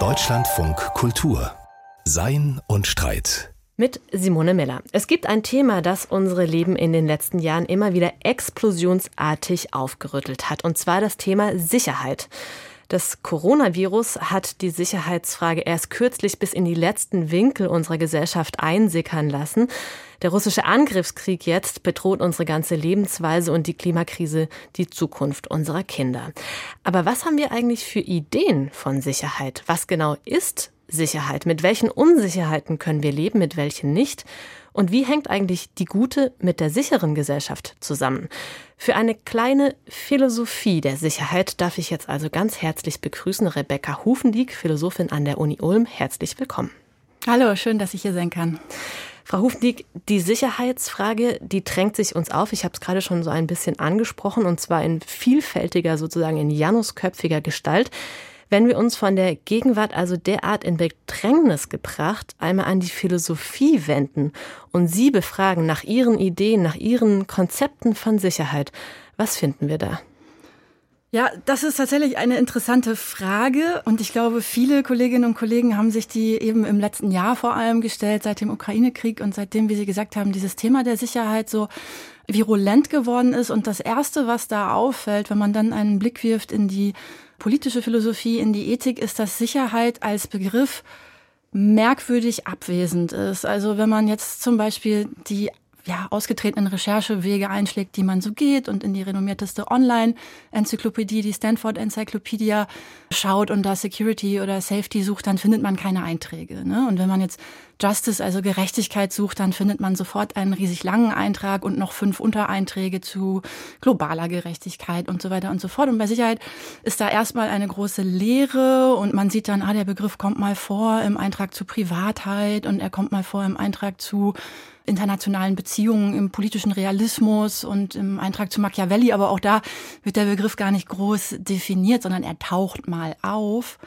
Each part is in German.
Deutschlandfunk Kultur Sein und Streit mit Simone Miller. Es gibt ein Thema, das unsere Leben in den letzten Jahren immer wieder explosionsartig aufgerüttelt hat, und zwar das Thema Sicherheit. Das Coronavirus hat die Sicherheitsfrage erst kürzlich bis in die letzten Winkel unserer Gesellschaft einsickern lassen. Der russische Angriffskrieg jetzt bedroht unsere ganze Lebensweise und die Klimakrise die Zukunft unserer Kinder. Aber was haben wir eigentlich für Ideen von Sicherheit? Was genau ist Sicherheit? Mit welchen Unsicherheiten können wir leben, mit welchen nicht? Und wie hängt eigentlich die gute mit der sicheren Gesellschaft zusammen? Für eine kleine Philosophie der Sicherheit darf ich jetzt also ganz herzlich begrüßen Rebecca Hufendieck, Philosophin an der Uni Ulm. Herzlich willkommen. Hallo, schön, dass ich hier sein kann. Frau Hufendieck, die Sicherheitsfrage, die drängt sich uns auf. Ich habe es gerade schon so ein bisschen angesprochen, und zwar in vielfältiger, sozusagen in janusköpfiger Gestalt. Wenn wir uns von der Gegenwart also derart in Bedrängnis gebracht, einmal an die Philosophie wenden und sie befragen nach ihren Ideen, nach ihren Konzepten von Sicherheit, was finden wir da? Ja, das ist tatsächlich eine interessante Frage und ich glaube, viele Kolleginnen und Kollegen haben sich die eben im letzten Jahr vor allem gestellt, seit dem Ukraine-Krieg und seitdem, wie Sie gesagt haben, dieses Thema der Sicherheit so virulent geworden ist. Und das Erste, was da auffällt, wenn man dann einen Blick wirft in die politische Philosophie, in die Ethik, ist, dass Sicherheit als Begriff merkwürdig abwesend ist. Also wenn man jetzt zum Beispiel die ja, ausgetretenen Recherchewege einschlägt, die man so geht und in die renommierteste Online-Enzyklopädie, die Stanford Encyclopedia, schaut und da Security oder Safety sucht, dann findet man keine Einträge. Ne? Und wenn man jetzt Justice, also Gerechtigkeit sucht, dann findet man sofort einen riesig langen Eintrag und noch fünf Untereinträge zu globaler Gerechtigkeit und so weiter und so fort. Und bei Sicherheit ist da erstmal eine große Lehre und man sieht dann, ah, der Begriff kommt mal vor im Eintrag zu Privatheit und er kommt mal vor im Eintrag zu internationalen Beziehungen, im politischen Realismus und im Eintrag zu Machiavelli. Aber auch da wird der Begriff gar nicht groß definiert, sondern er taucht mal auf.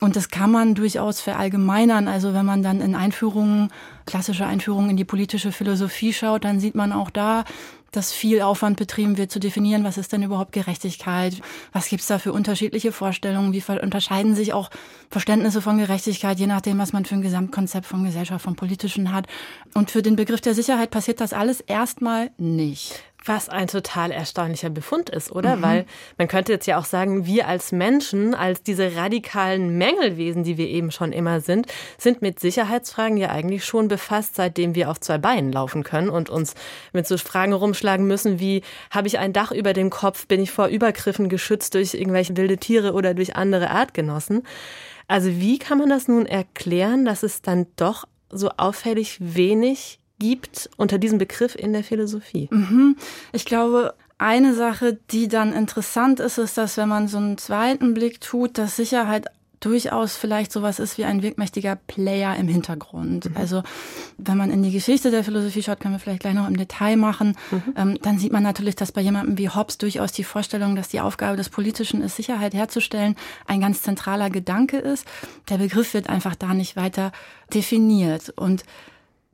Und das kann man durchaus verallgemeinern. Also wenn man dann in Einführungen, klassische Einführungen in die politische Philosophie schaut, dann sieht man auch da, dass viel Aufwand betrieben wird, zu definieren, was ist denn überhaupt Gerechtigkeit, was gibt's da für unterschiedliche Vorstellungen, wie unterscheiden sich auch Verständnisse von Gerechtigkeit, je nachdem, was man für ein Gesamtkonzept von Gesellschaft, von Politischen hat. Und für den Begriff der Sicherheit passiert das alles erstmal nicht. Was ein total erstaunlicher Befund ist, oder? Mhm. Weil man könnte jetzt ja auch sagen, wir als Menschen, als diese radikalen Mängelwesen, die wir eben schon immer sind, sind mit Sicherheitsfragen ja eigentlich schon befasst, seitdem wir auf zwei Beinen laufen können und uns mit so Fragen rumschlagen müssen wie, habe ich ein Dach über dem Kopf, bin ich vor Übergriffen geschützt durch irgendwelche wilde Tiere oder durch andere Artgenossen? Also wie kann man das nun erklären, dass es dann doch so auffällig wenig gibt unter diesem Begriff in der Philosophie? Mhm. Ich glaube, eine Sache, die dann interessant ist, ist, dass wenn man so einen zweiten Blick tut, dass Sicherheit durchaus vielleicht sowas ist wie ein wirkmächtiger Player im Hintergrund. Mhm. Also wenn man in die Geschichte der Philosophie schaut, können wir vielleicht gleich noch im Detail machen, mhm. ähm, dann sieht man natürlich, dass bei jemandem wie Hobbes durchaus die Vorstellung, dass die Aufgabe des Politischen ist, Sicherheit herzustellen, ein ganz zentraler Gedanke ist. Der Begriff wird einfach da nicht weiter definiert. Und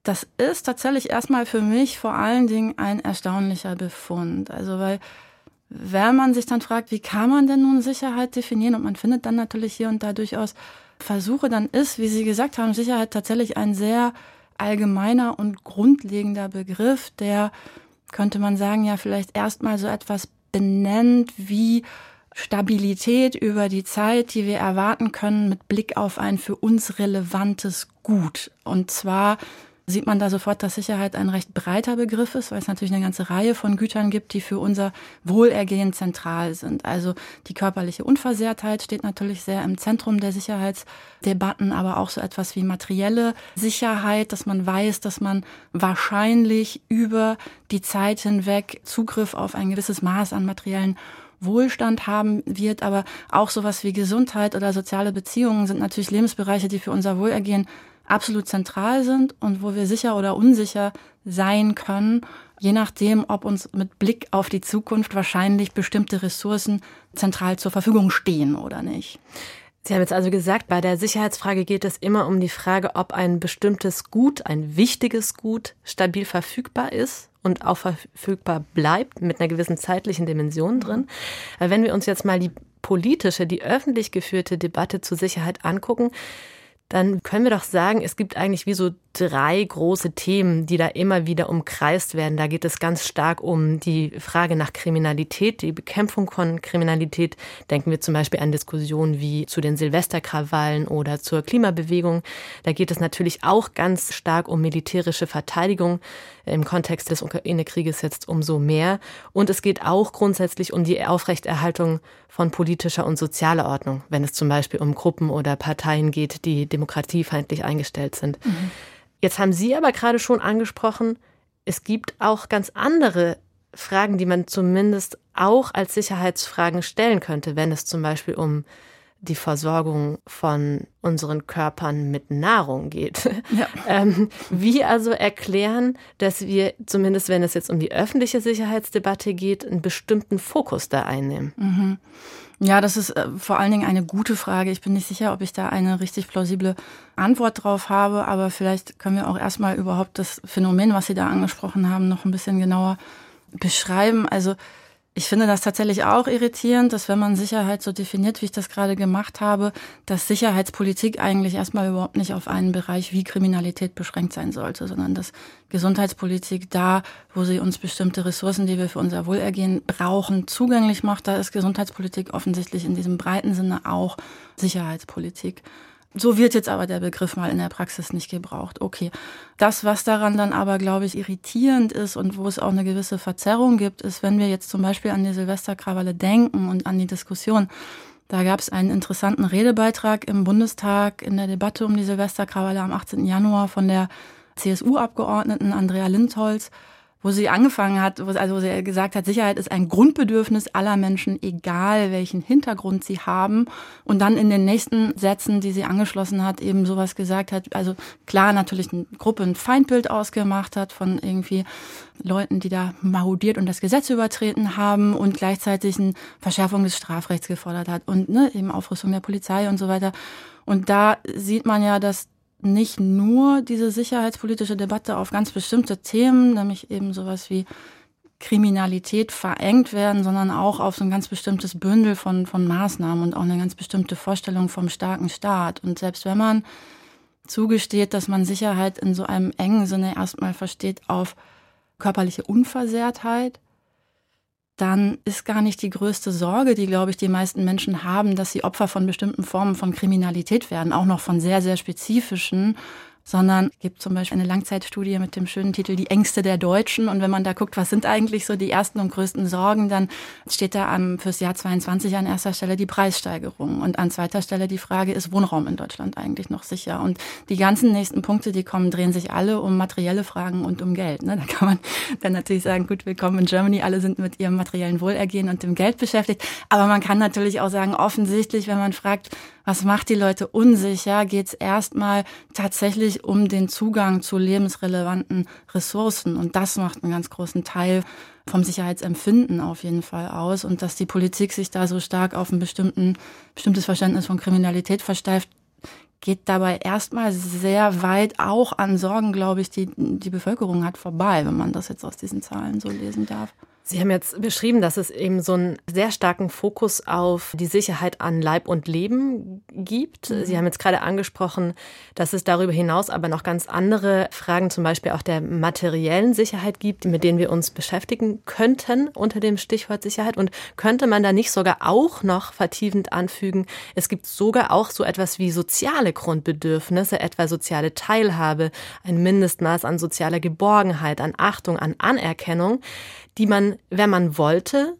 das ist tatsächlich erstmal für mich vor allen Dingen ein erstaunlicher Befund. Also weil wenn man sich dann fragt, wie kann man denn nun Sicherheit definieren und man findet dann natürlich hier und da durchaus Versuche, dann ist, wie Sie gesagt haben, Sicherheit tatsächlich ein sehr allgemeiner und grundlegender Begriff, der, könnte man sagen, ja vielleicht erstmal so etwas benennt wie Stabilität über die Zeit, die wir erwarten können mit Blick auf ein für uns relevantes Gut. Und zwar sieht man da sofort, dass Sicherheit ein recht breiter Begriff ist, weil es natürlich eine ganze Reihe von Gütern gibt, die für unser Wohlergehen zentral sind. Also die körperliche Unversehrtheit steht natürlich sehr im Zentrum der Sicherheitsdebatten, aber auch so etwas wie materielle Sicherheit, dass man weiß, dass man wahrscheinlich über die Zeit hinweg Zugriff auf ein gewisses Maß an materiellen Wohlstand haben wird, aber auch sowas wie Gesundheit oder soziale Beziehungen sind natürlich Lebensbereiche, die für unser Wohlergehen absolut zentral sind und wo wir sicher oder unsicher sein können, je nachdem, ob uns mit Blick auf die Zukunft wahrscheinlich bestimmte Ressourcen zentral zur Verfügung stehen oder nicht. Sie haben jetzt also gesagt, bei der Sicherheitsfrage geht es immer um die Frage, ob ein bestimmtes Gut, ein wichtiges Gut, stabil verfügbar ist und auch verfügbar bleibt mit einer gewissen zeitlichen Dimension drin. Wenn wir uns jetzt mal die politische, die öffentlich geführte Debatte zur Sicherheit angucken, dann können wir doch sagen, es gibt eigentlich wie so drei große Themen, die da immer wieder umkreist werden. Da geht es ganz stark um die Frage nach Kriminalität, die Bekämpfung von Kriminalität. Denken wir zum Beispiel an Diskussionen wie zu den Silvesterkrawallen oder zur Klimabewegung. Da geht es natürlich auch ganz stark um militärische Verteidigung. Im Kontext des Ukraine-Krieges jetzt umso mehr. Und es geht auch grundsätzlich um die Aufrechterhaltung von politischer und sozialer Ordnung, wenn es zum Beispiel um Gruppen oder Parteien geht, die demokratiefeindlich eingestellt sind. Mhm. Jetzt haben Sie aber gerade schon angesprochen, es gibt auch ganz andere Fragen, die man zumindest auch als Sicherheitsfragen stellen könnte, wenn es zum Beispiel um die Versorgung von unseren Körpern mit Nahrung geht. Ja. ähm, wie also erklären, dass wir, zumindest wenn es jetzt um die öffentliche Sicherheitsdebatte geht, einen bestimmten Fokus da einnehmen? Mhm. Ja, das ist äh, vor allen Dingen eine gute Frage. Ich bin nicht sicher, ob ich da eine richtig plausible Antwort drauf habe, aber vielleicht können wir auch erstmal überhaupt das Phänomen, was Sie da angesprochen haben, noch ein bisschen genauer beschreiben. Also ich finde das tatsächlich auch irritierend, dass wenn man Sicherheit so definiert, wie ich das gerade gemacht habe, dass Sicherheitspolitik eigentlich erstmal überhaupt nicht auf einen Bereich wie Kriminalität beschränkt sein sollte, sondern dass Gesundheitspolitik da, wo sie uns bestimmte Ressourcen, die wir für unser Wohlergehen brauchen, zugänglich macht, da ist Gesundheitspolitik offensichtlich in diesem breiten Sinne auch Sicherheitspolitik. So wird jetzt aber der Begriff mal in der Praxis nicht gebraucht. Okay. Das, was daran dann aber, glaube ich, irritierend ist und wo es auch eine gewisse Verzerrung gibt, ist, wenn wir jetzt zum Beispiel an die Silvesterkrawalle denken und an die Diskussion. Da gab es einen interessanten Redebeitrag im Bundestag in der Debatte um die Silvesterkrawalle am 18. Januar von der CSU-Abgeordneten Andrea Lindholz wo sie angefangen hat, wo, also wo sie gesagt hat, Sicherheit ist ein Grundbedürfnis aller Menschen, egal welchen Hintergrund sie haben. Und dann in den nächsten Sätzen, die sie angeschlossen hat, eben sowas gesagt hat, also klar natürlich eine Gruppe ein Feindbild ausgemacht hat von irgendwie Leuten, die da marodiert und das Gesetz übertreten haben und gleichzeitig eine Verschärfung des Strafrechts gefordert hat und ne, eben Aufrüstung der Polizei und so weiter. Und da sieht man ja, dass nicht nur diese sicherheitspolitische Debatte auf ganz bestimmte Themen, nämlich eben sowas wie Kriminalität verengt werden, sondern auch auf so ein ganz bestimmtes Bündel von, von Maßnahmen und auch eine ganz bestimmte Vorstellung vom starken Staat. Und selbst wenn man zugesteht, dass man Sicherheit in so einem engen Sinne erstmal versteht auf körperliche Unversehrtheit, dann ist gar nicht die größte Sorge, die, glaube ich, die meisten Menschen haben, dass sie Opfer von bestimmten Formen von Kriminalität werden, auch noch von sehr, sehr spezifischen sondern es gibt zum Beispiel eine Langzeitstudie mit dem schönen Titel Die Ängste der Deutschen. Und wenn man da guckt, was sind eigentlich so die ersten und größten Sorgen, dann steht da am, fürs Jahr 22 an erster Stelle die Preissteigerung und an zweiter Stelle die Frage, ist Wohnraum in Deutschland eigentlich noch sicher? Und die ganzen nächsten Punkte, die kommen, drehen sich alle um materielle Fragen und um Geld. Ne? Da kann man dann natürlich sagen, gut, willkommen in Germany, alle sind mit ihrem materiellen Wohlergehen und dem Geld beschäftigt. Aber man kann natürlich auch sagen, offensichtlich, wenn man fragt, was macht die Leute unsicher, geht es erstmal tatsächlich um den Zugang zu lebensrelevanten Ressourcen. Und das macht einen ganz großen Teil vom Sicherheitsempfinden auf jeden Fall aus. Und dass die Politik sich da so stark auf ein bestimmtes Verständnis von Kriminalität versteift, geht dabei erstmal sehr weit auch an Sorgen, glaube ich, die die Bevölkerung hat, vorbei, wenn man das jetzt aus diesen Zahlen so lesen darf. Sie haben jetzt beschrieben, dass es eben so einen sehr starken Fokus auf die Sicherheit an Leib und Leben gibt. Mhm. Sie haben jetzt gerade angesprochen, dass es darüber hinaus aber noch ganz andere Fragen, zum Beispiel auch der materiellen Sicherheit gibt, mit denen wir uns beschäftigen könnten unter dem Stichwort Sicherheit. Und könnte man da nicht sogar auch noch vertiefend anfügen, es gibt sogar auch so etwas wie soziale Grundbedürfnisse, etwa soziale Teilhabe, ein Mindestmaß an sozialer Geborgenheit, an Achtung, an Anerkennung die man, wenn man wollte,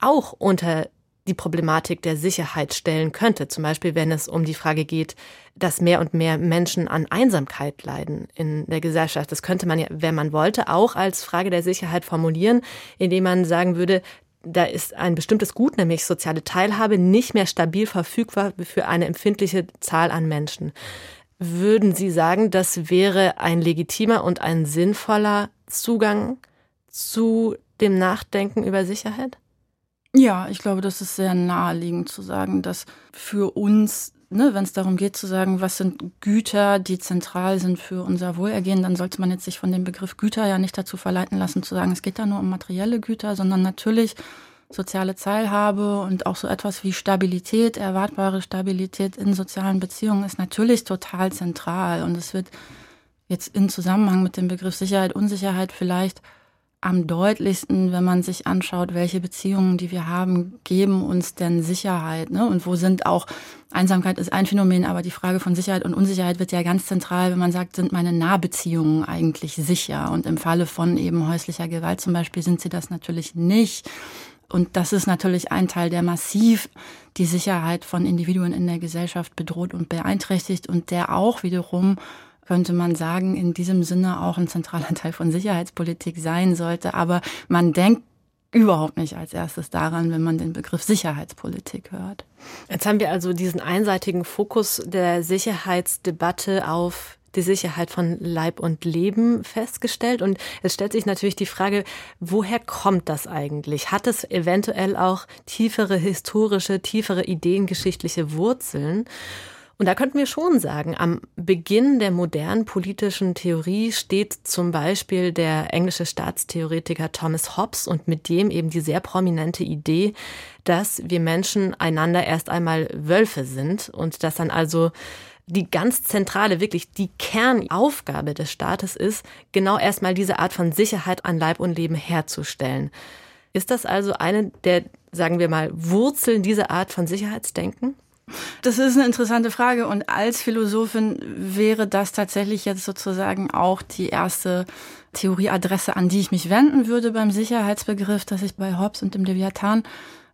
auch unter die Problematik der Sicherheit stellen könnte. Zum Beispiel, wenn es um die Frage geht, dass mehr und mehr Menschen an Einsamkeit leiden in der Gesellschaft. Das könnte man ja, wenn man wollte, auch als Frage der Sicherheit formulieren, indem man sagen würde, da ist ein bestimmtes Gut, nämlich soziale Teilhabe, nicht mehr stabil verfügbar für eine empfindliche Zahl an Menschen. Würden Sie sagen, das wäre ein legitimer und ein sinnvoller Zugang zu dem Nachdenken über Sicherheit? Ja, ich glaube, das ist sehr naheliegend zu sagen, dass für uns, ne, wenn es darum geht zu sagen, was sind Güter, die zentral sind für unser Wohlergehen, dann sollte man jetzt sich von dem Begriff Güter ja nicht dazu verleiten lassen zu sagen, es geht da nur um materielle Güter, sondern natürlich soziale Teilhabe und auch so etwas wie Stabilität, erwartbare Stabilität in sozialen Beziehungen ist natürlich total zentral. Und es wird jetzt in Zusammenhang mit dem Begriff Sicherheit, Unsicherheit vielleicht am deutlichsten, wenn man sich anschaut, welche Beziehungen, die wir haben, geben uns denn Sicherheit. Ne? Und wo sind auch, Einsamkeit ist ein Phänomen, aber die Frage von Sicherheit und Unsicherheit wird ja ganz zentral, wenn man sagt, sind meine Nahbeziehungen eigentlich sicher? Und im Falle von eben häuslicher Gewalt zum Beispiel sind sie das natürlich nicht. Und das ist natürlich ein Teil, der massiv die Sicherheit von Individuen in der Gesellschaft bedroht und beeinträchtigt und der auch wiederum könnte man sagen, in diesem Sinne auch ein zentraler Teil von Sicherheitspolitik sein sollte. Aber man denkt überhaupt nicht als erstes daran, wenn man den Begriff Sicherheitspolitik hört. Jetzt haben wir also diesen einseitigen Fokus der Sicherheitsdebatte auf die Sicherheit von Leib und Leben festgestellt. Und es stellt sich natürlich die Frage, woher kommt das eigentlich? Hat es eventuell auch tiefere historische, tiefere ideengeschichtliche Wurzeln? Und da könnten wir schon sagen, am Beginn der modernen politischen Theorie steht zum Beispiel der englische Staatstheoretiker Thomas Hobbes und mit dem eben die sehr prominente Idee, dass wir Menschen einander erst einmal Wölfe sind und dass dann also die ganz zentrale, wirklich die Kernaufgabe des Staates ist, genau erstmal diese Art von Sicherheit an Leib und Leben herzustellen. Ist das also eine der, sagen wir mal, Wurzeln dieser Art von Sicherheitsdenken? Das ist eine interessante Frage und als Philosophin wäre das tatsächlich jetzt sozusagen auch die erste Theorieadresse, an die ich mich wenden würde beim Sicherheitsbegriff, dass ich bei Hobbes und dem Leviathan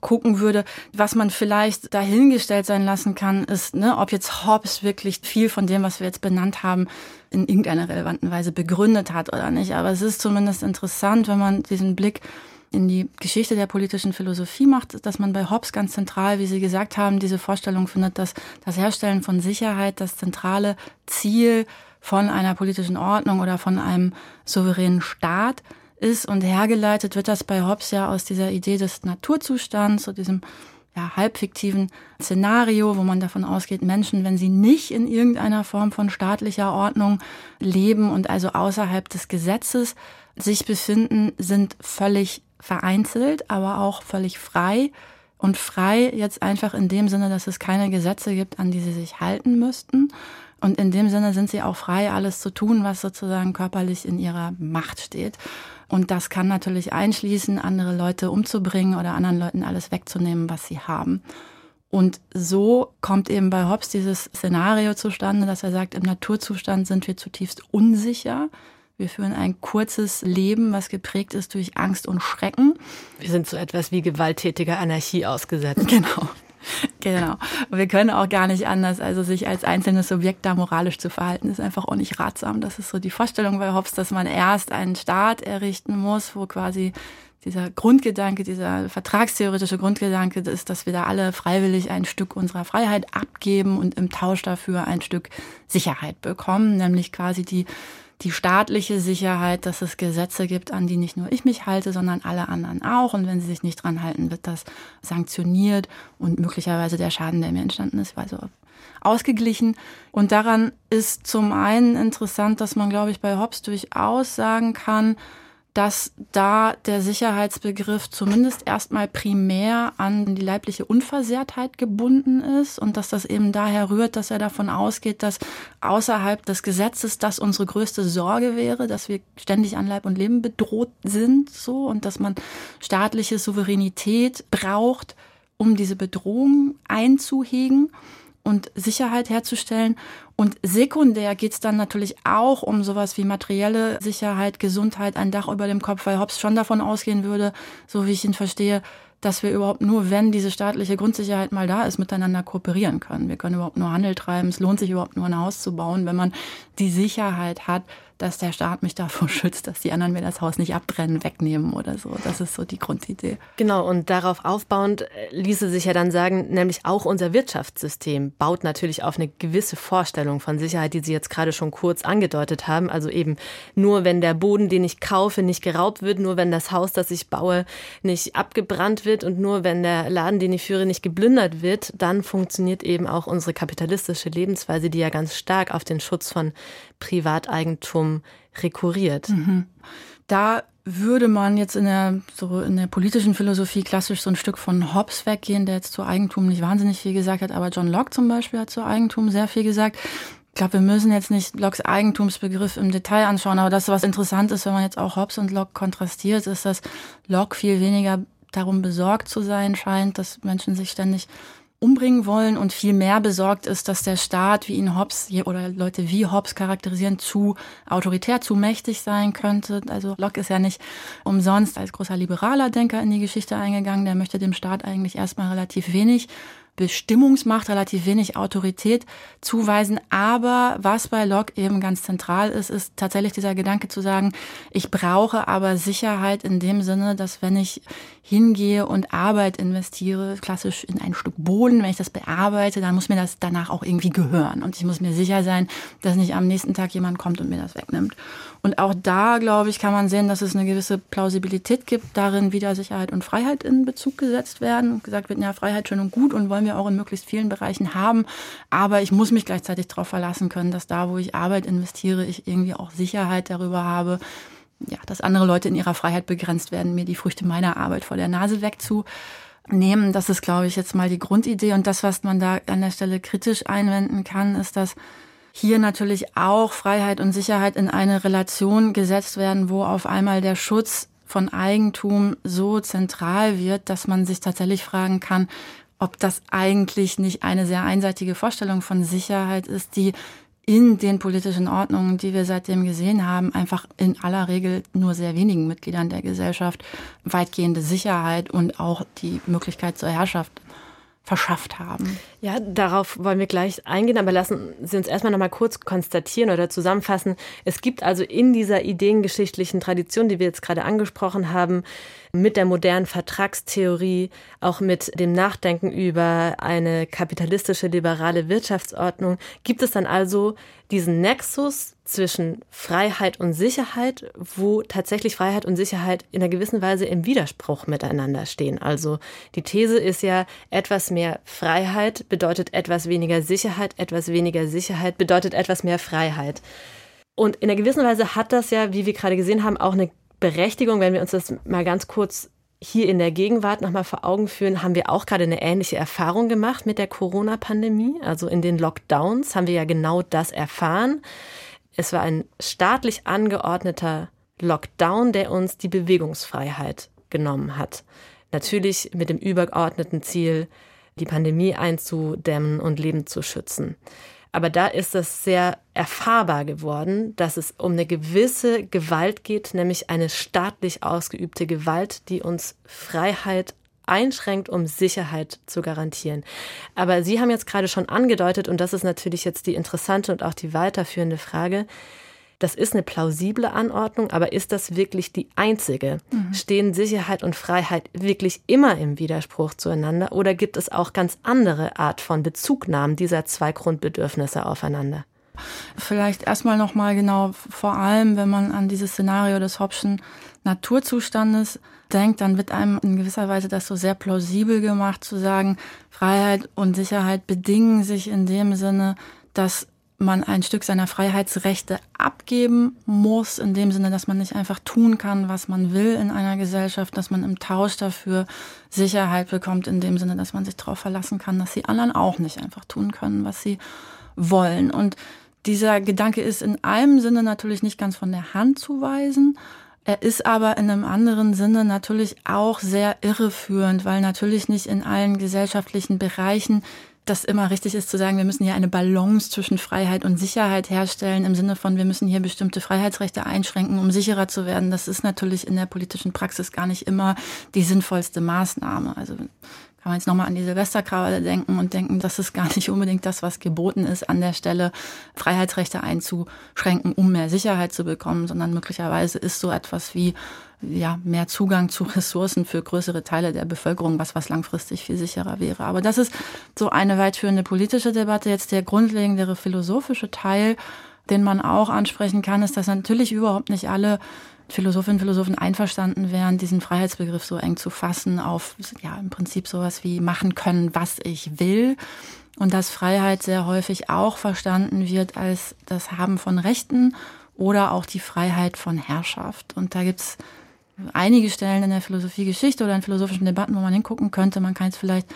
gucken würde. Was man vielleicht dahingestellt sein lassen kann, ist, ne, ob jetzt Hobbes wirklich viel von dem, was wir jetzt benannt haben, in irgendeiner relevanten Weise begründet hat oder nicht. Aber es ist zumindest interessant, wenn man diesen Blick in die Geschichte der politischen Philosophie macht, dass man bei Hobbes ganz zentral, wie Sie gesagt haben, diese Vorstellung findet, dass das Herstellen von Sicherheit das zentrale Ziel von einer politischen Ordnung oder von einem souveränen Staat ist. Und hergeleitet wird das bei Hobbes ja aus dieser Idee des Naturzustands, so diesem ja, halbfiktiven Szenario, wo man davon ausgeht, Menschen, wenn sie nicht in irgendeiner Form von staatlicher Ordnung leben und also außerhalb des Gesetzes sich befinden, sind völlig vereinzelt, aber auch völlig frei. Und frei jetzt einfach in dem Sinne, dass es keine Gesetze gibt, an die sie sich halten müssten. Und in dem Sinne sind sie auch frei, alles zu tun, was sozusagen körperlich in ihrer Macht steht. Und das kann natürlich einschließen, andere Leute umzubringen oder anderen Leuten alles wegzunehmen, was sie haben. Und so kommt eben bei Hobbes dieses Szenario zustande, dass er sagt, im Naturzustand sind wir zutiefst unsicher. Wir führen ein kurzes Leben, was geprägt ist durch Angst und Schrecken. Wir sind so etwas wie gewalttätiger Anarchie ausgesetzt. Genau. Genau. Und wir können auch gar nicht anders, also sich als einzelnes Subjekt da moralisch zu verhalten, ist einfach auch nicht ratsam. Das ist so die Vorstellung bei Hobbes, dass man erst einen Staat errichten muss, wo quasi dieser Grundgedanke, dieser vertragstheoretische Grundgedanke ist, dass wir da alle freiwillig ein Stück unserer Freiheit abgeben und im Tausch dafür ein Stück Sicherheit bekommen, nämlich quasi die die staatliche Sicherheit, dass es Gesetze gibt, an die nicht nur ich mich halte, sondern alle anderen auch. Und wenn sie sich nicht dran halten, wird das sanktioniert und möglicherweise der Schaden, der mir entstanden ist, also ausgeglichen. Und daran ist zum einen interessant, dass man, glaube ich, bei Hobbes durchaus sagen kann, dass da der Sicherheitsbegriff zumindest erstmal primär an die leibliche Unversehrtheit gebunden ist und dass das eben daher rührt, dass er davon ausgeht, dass außerhalb des Gesetzes das unsere größte Sorge wäre, dass wir ständig an Leib und Leben bedroht sind, so und dass man staatliche Souveränität braucht, um diese Bedrohung einzuhegen und Sicherheit herzustellen. Und sekundär geht es dann natürlich auch um sowas wie materielle Sicherheit, Gesundheit, ein Dach über dem Kopf, weil Hobbes schon davon ausgehen würde, so wie ich ihn verstehe, dass wir überhaupt nur, wenn diese staatliche Grundsicherheit mal da ist, miteinander kooperieren können. Wir können überhaupt nur Handel treiben. Es lohnt sich überhaupt nur ein Haus zu bauen, wenn man die Sicherheit hat, dass der Staat mich davor schützt, dass die anderen mir das Haus nicht abbrennen, wegnehmen oder so. Das ist so die Grundidee. Genau, und darauf aufbauend äh, ließe sich ja dann sagen, nämlich auch unser Wirtschaftssystem baut natürlich auf eine gewisse Vorstellung von Sicherheit, die Sie jetzt gerade schon kurz angedeutet haben. Also eben nur wenn der Boden, den ich kaufe, nicht geraubt wird, nur wenn das Haus, das ich baue, nicht abgebrannt wird und nur wenn der Laden, den ich führe, nicht geplündert wird, dann funktioniert eben auch unsere kapitalistische Lebensweise, die ja ganz stark auf den Schutz von Privateigentum rekurriert. Mhm. Da würde man jetzt in der, so in der politischen Philosophie klassisch so ein Stück von Hobbes weggehen, der jetzt zu Eigentum nicht wahnsinnig viel gesagt hat, aber John Locke zum Beispiel hat zu Eigentum sehr viel gesagt. Ich glaube, wir müssen jetzt nicht Locks Eigentumsbegriff im Detail anschauen, aber das, was interessant ist, wenn man jetzt auch Hobbes und Locke kontrastiert, ist, dass Locke viel weniger darum besorgt zu sein scheint, dass Menschen sich ständig umbringen wollen und viel mehr besorgt ist, dass der Staat, wie ihn Hobbes oder Leute wie Hobbes charakterisieren, zu autoritär, zu mächtig sein könnte. Also Locke ist ja nicht umsonst als großer liberaler Denker in die Geschichte eingegangen. Der möchte dem Staat eigentlich erstmal relativ wenig Bestimmungsmacht, relativ wenig Autorität zuweisen. Aber was bei Locke eben ganz zentral ist, ist tatsächlich dieser Gedanke zu sagen, ich brauche aber Sicherheit in dem Sinne, dass wenn ich hingehe und Arbeit investiere, klassisch in ein Stück Boden, wenn ich das bearbeite, dann muss mir das danach auch irgendwie gehören. Und ich muss mir sicher sein, dass nicht am nächsten Tag jemand kommt und mir das wegnimmt. Und auch da, glaube ich, kann man sehen, dass es eine gewisse Plausibilität gibt, darin wieder Sicherheit und Freiheit in Bezug gesetzt werden. Gesagt wird, ja, Freiheit schön und gut und wollen wir auch in möglichst vielen Bereichen haben. Aber ich muss mich gleichzeitig darauf verlassen können, dass da, wo ich Arbeit investiere, ich irgendwie auch Sicherheit darüber habe, ja, dass andere Leute in ihrer Freiheit begrenzt werden, mir die Früchte meiner Arbeit vor der Nase wegzunehmen. Das ist, glaube ich, jetzt mal die Grundidee. Und das, was man da an der Stelle kritisch einwenden kann, ist, dass hier natürlich auch Freiheit und Sicherheit in eine Relation gesetzt werden, wo auf einmal der Schutz von Eigentum so zentral wird, dass man sich tatsächlich fragen kann, ob das eigentlich nicht eine sehr einseitige Vorstellung von Sicherheit ist, die in den politischen Ordnungen, die wir seitdem gesehen haben, einfach in aller Regel nur sehr wenigen Mitgliedern der Gesellschaft weitgehende Sicherheit und auch die Möglichkeit zur Herrschaft verschafft haben. Ja, darauf wollen wir gleich eingehen, aber lassen Sie uns erstmal noch mal kurz konstatieren oder zusammenfassen. Es gibt also in dieser ideengeschichtlichen Tradition, die wir jetzt gerade angesprochen haben, mit der modernen Vertragstheorie, auch mit dem Nachdenken über eine kapitalistische liberale Wirtschaftsordnung, gibt es dann also diesen Nexus zwischen Freiheit und Sicherheit, wo tatsächlich Freiheit und Sicherheit in einer gewissen Weise im Widerspruch miteinander stehen. Also die These ist ja, etwas mehr Freiheit bedeutet etwas weniger Sicherheit, etwas weniger Sicherheit bedeutet etwas mehr Freiheit. Und in einer gewissen Weise hat das ja, wie wir gerade gesehen haben, auch eine Berechtigung, wenn wir uns das mal ganz kurz hier in der Gegenwart nochmal vor Augen führen, haben wir auch gerade eine ähnliche Erfahrung gemacht mit der Corona-Pandemie. Also in den Lockdowns haben wir ja genau das erfahren. Es war ein staatlich angeordneter Lockdown, der uns die Bewegungsfreiheit genommen hat. Natürlich mit dem übergeordneten Ziel, die Pandemie einzudämmen und Leben zu schützen. Aber da ist es sehr erfahrbar geworden, dass es um eine gewisse Gewalt geht, nämlich eine staatlich ausgeübte Gewalt, die uns Freiheit einschränkt, um Sicherheit zu garantieren. Aber Sie haben jetzt gerade schon angedeutet, und das ist natürlich jetzt die interessante und auch die weiterführende Frage, das ist eine plausible Anordnung, aber ist das wirklich die einzige? Mhm. Stehen Sicherheit und Freiheit wirklich immer im Widerspruch zueinander oder gibt es auch ganz andere Art von Bezugnahmen dieser zwei Grundbedürfnisse aufeinander? Vielleicht erstmal nochmal genau, vor allem, wenn man an dieses Szenario des Hobbschen Naturzustandes denkt, dann wird einem in gewisser Weise das so sehr plausibel gemacht, zu sagen, Freiheit und Sicherheit bedingen sich in dem Sinne, dass man ein Stück seiner Freiheitsrechte abgeben muss, in dem Sinne, dass man nicht einfach tun kann, was man will in einer Gesellschaft, dass man im Tausch dafür Sicherheit bekommt, in dem Sinne, dass man sich darauf verlassen kann, dass die anderen auch nicht einfach tun können, was sie wollen. Und dieser Gedanke ist in einem Sinne natürlich nicht ganz von der Hand zu weisen. Er ist aber in einem anderen Sinne natürlich auch sehr irreführend, weil natürlich nicht in allen gesellschaftlichen Bereichen das immer richtig ist zu sagen, wir müssen hier eine Balance zwischen Freiheit und Sicherheit herstellen, im Sinne von, wir müssen hier bestimmte Freiheitsrechte einschränken, um sicherer zu werden. Das ist natürlich in der politischen Praxis gar nicht immer die sinnvollste Maßnahme. Also kann man jetzt nochmal an die Silvesterkrawalle denken und denken, das ist gar nicht unbedingt das, was geboten ist, an der Stelle Freiheitsrechte einzuschränken, um mehr Sicherheit zu bekommen, sondern möglicherweise ist so etwas wie ja, mehr Zugang zu Ressourcen für größere Teile der Bevölkerung, was, was langfristig viel sicherer wäre. Aber das ist so eine weitführende politische Debatte. Jetzt der grundlegendere philosophische Teil, den man auch ansprechen kann, ist, dass natürlich überhaupt nicht alle Philosophinnen und Philosophen einverstanden wären, diesen Freiheitsbegriff so eng zu fassen auf, ja, im Prinzip sowas wie machen können, was ich will. Und dass Freiheit sehr häufig auch verstanden wird als das Haben von Rechten oder auch die Freiheit von Herrschaft. Und da gibt's einige Stellen in der Philosophiegeschichte oder in philosophischen Debatten, wo man hingucken könnte. Man kann jetzt vielleicht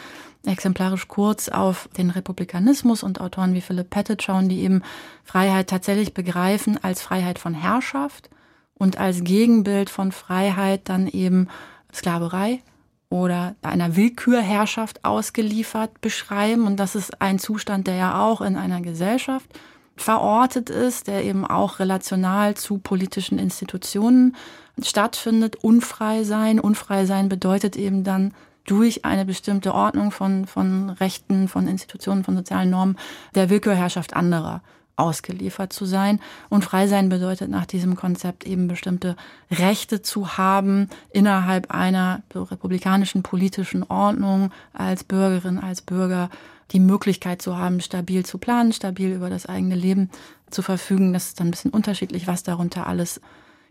exemplarisch kurz auf den Republikanismus und Autoren wie Philip Pettit schauen, die eben Freiheit tatsächlich begreifen als Freiheit von Herrschaft und als Gegenbild von Freiheit dann eben Sklaverei oder einer Willkürherrschaft ausgeliefert beschreiben. Und das ist ein Zustand, der ja auch in einer Gesellschaft verortet ist, der eben auch relational zu politischen Institutionen stattfindet. Unfrei sein. Unfrei sein bedeutet eben dann durch eine bestimmte Ordnung von, von Rechten, von Institutionen, von sozialen Normen der Willkürherrschaft anderer ausgeliefert zu sein. Und frei sein bedeutet nach diesem Konzept eben bestimmte Rechte zu haben innerhalb einer republikanischen politischen Ordnung als Bürgerin, als Bürger die Möglichkeit zu haben, stabil zu planen, stabil über das eigene Leben zu verfügen. Das ist dann ein bisschen unterschiedlich, was darunter alles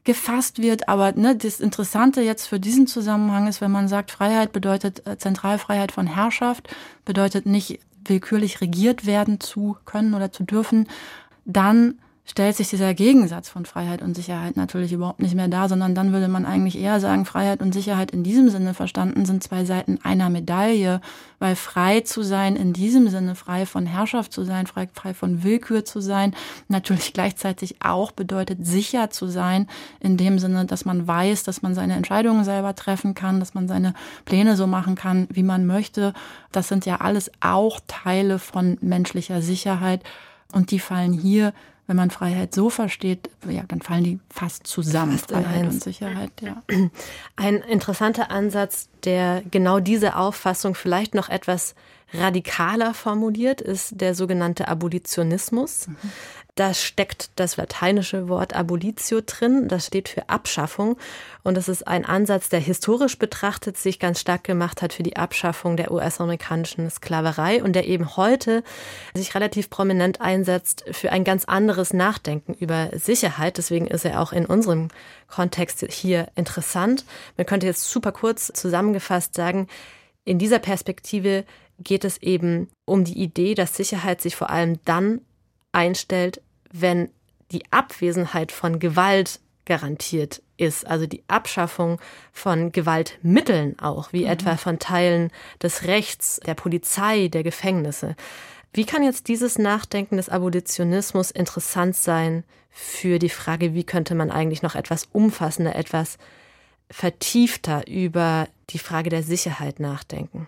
gefasst wird. Aber ne, das Interessante jetzt für diesen Zusammenhang ist, wenn man sagt, Freiheit bedeutet äh, Zentralfreiheit von Herrschaft, bedeutet nicht willkürlich regiert werden zu können oder zu dürfen, dann stellt sich dieser Gegensatz von Freiheit und Sicherheit natürlich überhaupt nicht mehr dar, sondern dann würde man eigentlich eher sagen, Freiheit und Sicherheit in diesem Sinne verstanden sind zwei Seiten einer Medaille, weil frei zu sein in diesem Sinne, frei von Herrschaft zu sein, frei, frei von Willkür zu sein, natürlich gleichzeitig auch bedeutet sicher zu sein, in dem Sinne, dass man weiß, dass man seine Entscheidungen selber treffen kann, dass man seine Pläne so machen kann, wie man möchte. Das sind ja alles auch Teile von menschlicher Sicherheit und die fallen hier wenn man Freiheit so versteht, ja, dann fallen die fast zusammen, fast Freiheit und Sicherheit. Ja. Ein interessanter Ansatz, der genau diese Auffassung vielleicht noch etwas radikaler formuliert, ist der sogenannte Abolitionismus. Mhm. Da steckt das lateinische Wort abolitio drin. Das steht für Abschaffung. Und das ist ein Ansatz, der historisch betrachtet sich ganz stark gemacht hat für die Abschaffung der US-amerikanischen Sklaverei und der eben heute sich relativ prominent einsetzt für ein ganz anderes Nachdenken über Sicherheit. Deswegen ist er auch in unserem Kontext hier interessant. Man könnte jetzt super kurz zusammengefasst sagen, in dieser Perspektive geht es eben um die Idee, dass Sicherheit sich vor allem dann einstellt, wenn die Abwesenheit von Gewalt garantiert ist, also die Abschaffung von Gewaltmitteln auch, wie mhm. etwa von Teilen des Rechts, der Polizei, der Gefängnisse. Wie kann jetzt dieses Nachdenken des Abolitionismus interessant sein für die Frage, wie könnte man eigentlich noch etwas umfassender, etwas vertiefter über die Frage der Sicherheit nachdenken?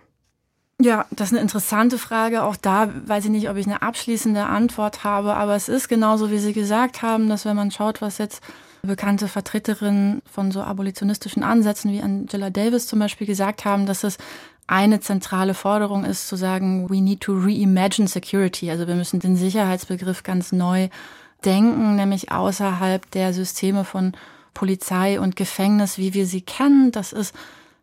Ja, das ist eine interessante Frage. Auch da weiß ich nicht, ob ich eine abschließende Antwort habe, aber es ist genauso, wie Sie gesagt haben, dass wenn man schaut, was jetzt bekannte Vertreterinnen von so abolitionistischen Ansätzen wie Angela Davis zum Beispiel gesagt haben, dass es eine zentrale Forderung ist, zu sagen, we need to reimagine security. Also wir müssen den Sicherheitsbegriff ganz neu denken, nämlich außerhalb der Systeme von Polizei und Gefängnis, wie wir sie kennen. Das ist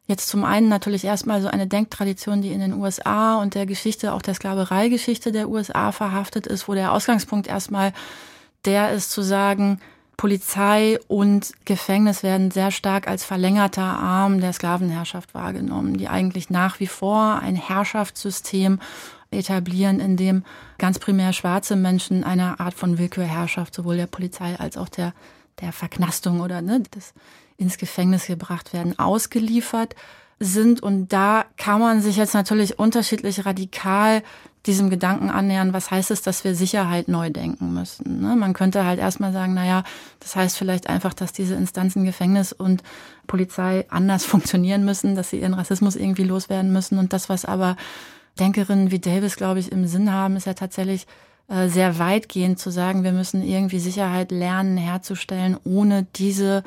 Jetzt zum einen natürlich erstmal so eine Denktradition, die in den USA und der Geschichte, auch der Sklavereigeschichte der USA verhaftet ist, wo der Ausgangspunkt erstmal der ist zu sagen, Polizei und Gefängnis werden sehr stark als verlängerter Arm der Sklavenherrschaft wahrgenommen, die eigentlich nach wie vor ein Herrschaftssystem etablieren, in dem ganz primär schwarze Menschen eine Art von Willkürherrschaft sowohl der Polizei als auch der, der Verknastung oder ne, des ins Gefängnis gebracht werden, ausgeliefert sind. Und da kann man sich jetzt natürlich unterschiedlich radikal diesem Gedanken annähern, was heißt es, dass wir Sicherheit neu denken müssen. Ne? Man könnte halt erstmal sagen, naja, das heißt vielleicht einfach, dass diese Instanzen Gefängnis und Polizei anders funktionieren müssen, dass sie ihren Rassismus irgendwie loswerden müssen. Und das, was aber Denkerinnen wie Davis, glaube ich, im Sinn haben, ist ja tatsächlich äh, sehr weitgehend zu sagen, wir müssen irgendwie Sicherheit lernen herzustellen, ohne diese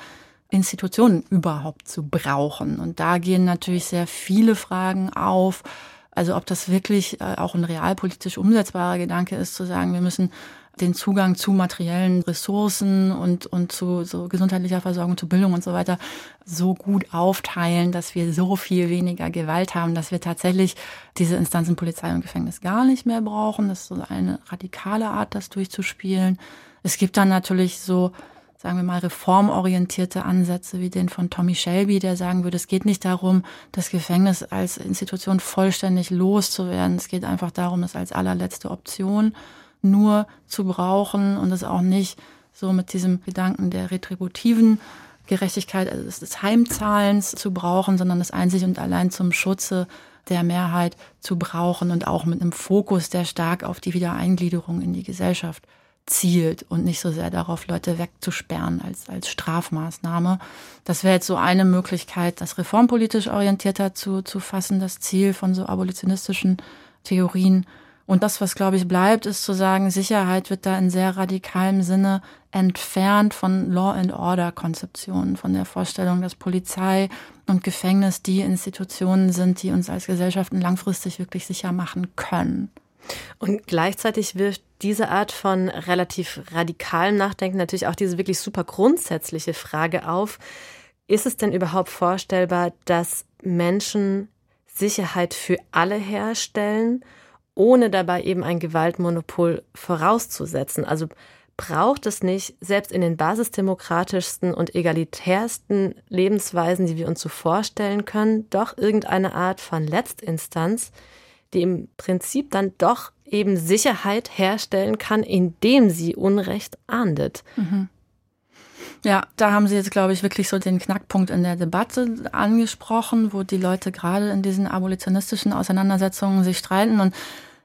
Institutionen überhaupt zu brauchen. Und da gehen natürlich sehr viele Fragen auf. Also ob das wirklich äh, auch ein realpolitisch umsetzbarer Gedanke ist, zu sagen, wir müssen den Zugang zu materiellen Ressourcen und, und zu so gesundheitlicher Versorgung, zu Bildung und so weiter so gut aufteilen, dass wir so viel weniger Gewalt haben, dass wir tatsächlich diese Instanzen Polizei und Gefängnis gar nicht mehr brauchen. Das ist so eine radikale Art, das durchzuspielen. Es gibt dann natürlich so sagen wir mal, reformorientierte Ansätze wie den von Tommy Shelby, der sagen würde, es geht nicht darum, das Gefängnis als Institution vollständig loszuwerden. Es geht einfach darum, es als allerletzte Option nur zu brauchen und es auch nicht so mit diesem Gedanken der retributiven Gerechtigkeit also des Heimzahlens zu brauchen, sondern es einzig und allein zum Schutze der Mehrheit zu brauchen und auch mit einem Fokus, der stark auf die Wiedereingliederung in die Gesellschaft zielt und nicht so sehr darauf, Leute wegzusperren als, als Strafmaßnahme. Das wäre jetzt so eine Möglichkeit, das reformpolitisch orientierter zu, zu fassen, das Ziel von so abolitionistischen Theorien. Und das, was, glaube ich, bleibt, ist zu sagen, Sicherheit wird da in sehr radikalem Sinne entfernt von Law and Order Konzeptionen, von der Vorstellung, dass Polizei und Gefängnis die Institutionen sind, die uns als Gesellschaften langfristig wirklich sicher machen können. Und gleichzeitig wirft diese Art von relativ radikalem Nachdenken natürlich auch diese wirklich super grundsätzliche Frage auf. Ist es denn überhaupt vorstellbar, dass Menschen Sicherheit für alle herstellen, ohne dabei eben ein Gewaltmonopol vorauszusetzen? Also braucht es nicht, selbst in den basisdemokratischsten und egalitärsten Lebensweisen, die wir uns so vorstellen können, doch irgendeine Art von Letztinstanz, die im Prinzip dann doch eben Sicherheit herstellen kann, indem sie Unrecht ahndet. Mhm. Ja, da haben Sie jetzt, glaube ich, wirklich so den Knackpunkt in der Debatte angesprochen, wo die Leute gerade in diesen abolitionistischen Auseinandersetzungen sich streiten. Und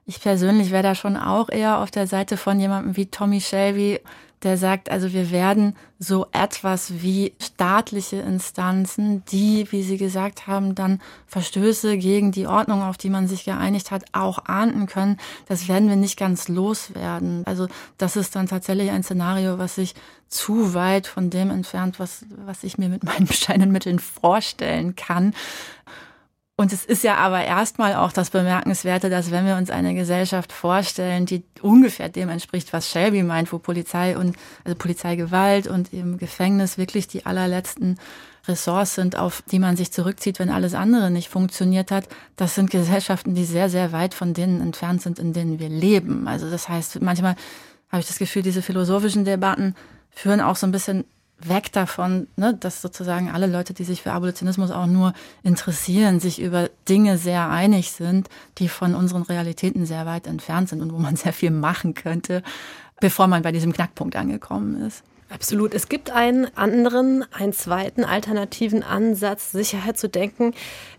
ich persönlich wäre da schon auch eher auf der Seite von jemandem wie Tommy Shelby, der sagt, also wir werden so etwas wie staatliche Instanzen, die, wie Sie gesagt haben, dann Verstöße gegen die Ordnung, auf die man sich geeinigt hat, auch ahnden können. Das werden wir nicht ganz loswerden. Also das ist dann tatsächlich ein Szenario, was sich zu weit von dem entfernt, was, was ich mir mit meinen bescheidenen Mitteln vorstellen kann. Und es ist ja aber erstmal auch das Bemerkenswerte, dass wenn wir uns eine Gesellschaft vorstellen, die ungefähr dem entspricht, was Shelby meint, wo Polizei und also Polizeigewalt und eben Gefängnis wirklich die allerletzten Ressorts sind, auf die man sich zurückzieht, wenn alles andere nicht funktioniert hat, das sind Gesellschaften, die sehr, sehr weit von denen entfernt sind, in denen wir leben. Also das heißt, manchmal habe ich das Gefühl, diese philosophischen Debatten führen auch so ein bisschen weg davon, ne, dass sozusagen alle Leute, die sich für Abolitionismus auch nur interessieren, sich über Dinge sehr einig sind, die von unseren Realitäten sehr weit entfernt sind und wo man sehr viel machen könnte, bevor man bei diesem Knackpunkt angekommen ist. Absolut. Es gibt einen anderen, einen zweiten alternativen Ansatz, Sicherheit zu denken,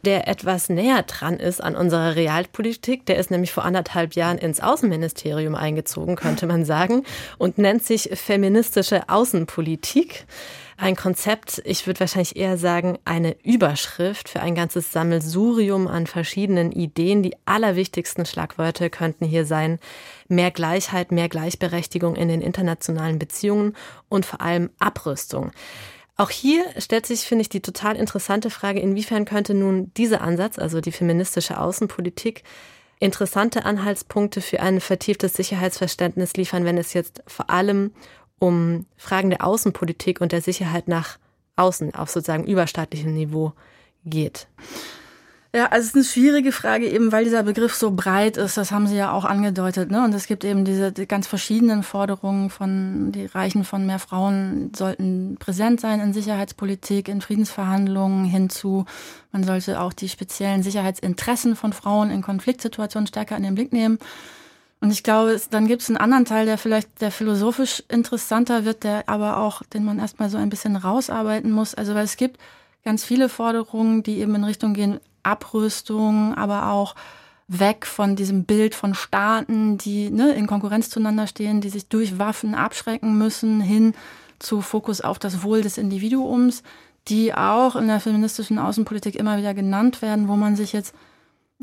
der etwas näher dran ist an unserer Realpolitik. Der ist nämlich vor anderthalb Jahren ins Außenministerium eingezogen, könnte man sagen, und nennt sich feministische Außenpolitik. Ein Konzept, ich würde wahrscheinlich eher sagen, eine Überschrift für ein ganzes Sammelsurium an verschiedenen Ideen. Die allerwichtigsten Schlagwörter könnten hier sein mehr Gleichheit, mehr Gleichberechtigung in den internationalen Beziehungen und vor allem Abrüstung. Auch hier stellt sich, finde ich, die total interessante Frage, inwiefern könnte nun dieser Ansatz, also die feministische Außenpolitik, interessante Anhaltspunkte für ein vertieftes Sicherheitsverständnis liefern, wenn es jetzt vor allem um Fragen der Außenpolitik und der Sicherheit nach außen auf sozusagen überstaatlichem Niveau geht. Ja, also es ist eine schwierige Frage, eben weil dieser Begriff so breit ist, das haben Sie ja auch angedeutet. Ne? Und es gibt eben diese die ganz verschiedenen Forderungen von, die reichen von mehr Frauen sollten präsent sein in Sicherheitspolitik, in Friedensverhandlungen hinzu. Man sollte auch die speziellen Sicherheitsinteressen von Frauen in Konfliktsituationen stärker in den Blick nehmen. Und ich glaube, dann gibt es einen anderen Teil, der vielleicht der philosophisch interessanter wird, der aber auch, den man erstmal so ein bisschen rausarbeiten muss. Also weil es gibt ganz viele Forderungen, die eben in Richtung gehen, Abrüstung, aber auch weg von diesem Bild von Staaten, die ne, in Konkurrenz zueinander stehen, die sich durch Waffen abschrecken müssen, hin zu Fokus auf das Wohl des Individuums, die auch in der feministischen Außenpolitik immer wieder genannt werden, wo man sich jetzt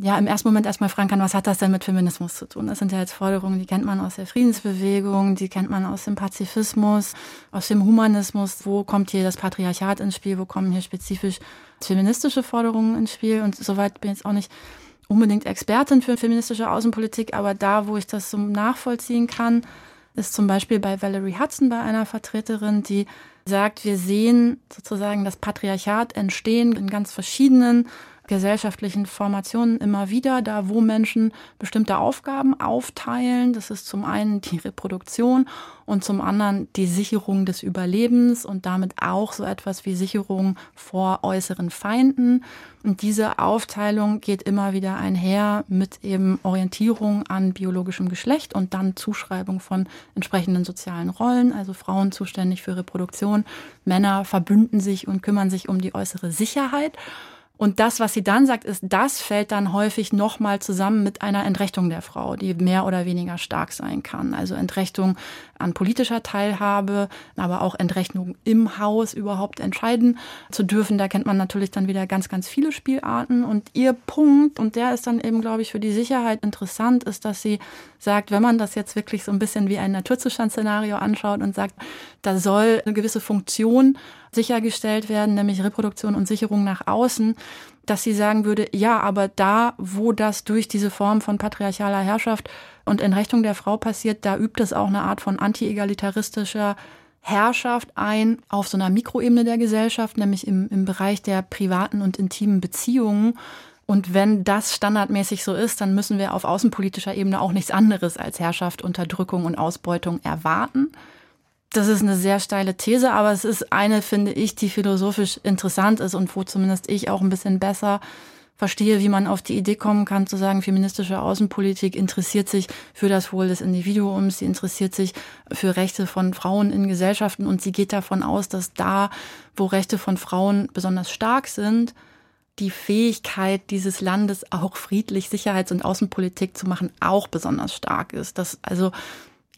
ja im ersten Moment erstmal fragen kann, was hat das denn mit Feminismus zu tun? Das sind ja jetzt Forderungen, die kennt man aus der Friedensbewegung, die kennt man aus dem Pazifismus, aus dem Humanismus. Wo kommt hier das Patriarchat ins Spiel? Wo kommen hier spezifisch feministische Forderungen ins Spiel? Und soweit bin ich jetzt auch nicht unbedingt Expertin für feministische Außenpolitik, aber da, wo ich das so nachvollziehen kann, ist zum Beispiel bei Valerie Hudson, bei einer Vertreterin, die sagt, wir sehen sozusagen das Patriarchat entstehen in ganz verschiedenen gesellschaftlichen Formationen immer wieder, da wo Menschen bestimmte Aufgaben aufteilen. Das ist zum einen die Reproduktion und zum anderen die Sicherung des Überlebens und damit auch so etwas wie Sicherung vor äußeren Feinden. Und diese Aufteilung geht immer wieder einher mit eben Orientierung an biologischem Geschlecht und dann Zuschreibung von entsprechenden sozialen Rollen, also Frauen zuständig für Reproduktion, Männer verbünden sich und kümmern sich um die äußere Sicherheit. Und das, was sie dann sagt, ist, das fällt dann häufig nochmal zusammen mit einer Entrechtung der Frau, die mehr oder weniger stark sein kann. Also Entrechtung an politischer Teilhabe, aber auch Entrechtung im Haus überhaupt entscheiden zu dürfen. Da kennt man natürlich dann wieder ganz, ganz viele Spielarten. Und ihr Punkt, und der ist dann eben, glaube ich, für die Sicherheit interessant, ist, dass sie sagt, wenn man das jetzt wirklich so ein bisschen wie ein Naturzustandsszenario anschaut und sagt, da soll eine gewisse Funktion sichergestellt werden, nämlich Reproduktion und Sicherung nach außen, dass sie sagen würde, ja, aber da, wo das durch diese Form von patriarchaler Herrschaft und Entrechtung der Frau passiert, da übt es auch eine Art von anti-egalitaristischer Herrschaft ein auf so einer Mikroebene der Gesellschaft, nämlich im, im Bereich der privaten und intimen Beziehungen. Und wenn das standardmäßig so ist, dann müssen wir auf außenpolitischer Ebene auch nichts anderes als Herrschaft, Unterdrückung und Ausbeutung erwarten. Das ist eine sehr steile These, aber es ist eine, finde ich, die philosophisch interessant ist und wo zumindest ich auch ein bisschen besser verstehe, wie man auf die Idee kommen kann, zu sagen, feministische Außenpolitik interessiert sich für das Wohl des Individuums, sie interessiert sich für Rechte von Frauen in Gesellschaften und sie geht davon aus, dass da, wo Rechte von Frauen besonders stark sind, die Fähigkeit dieses Landes auch friedlich Sicherheits- und Außenpolitik zu machen auch besonders stark ist. Das also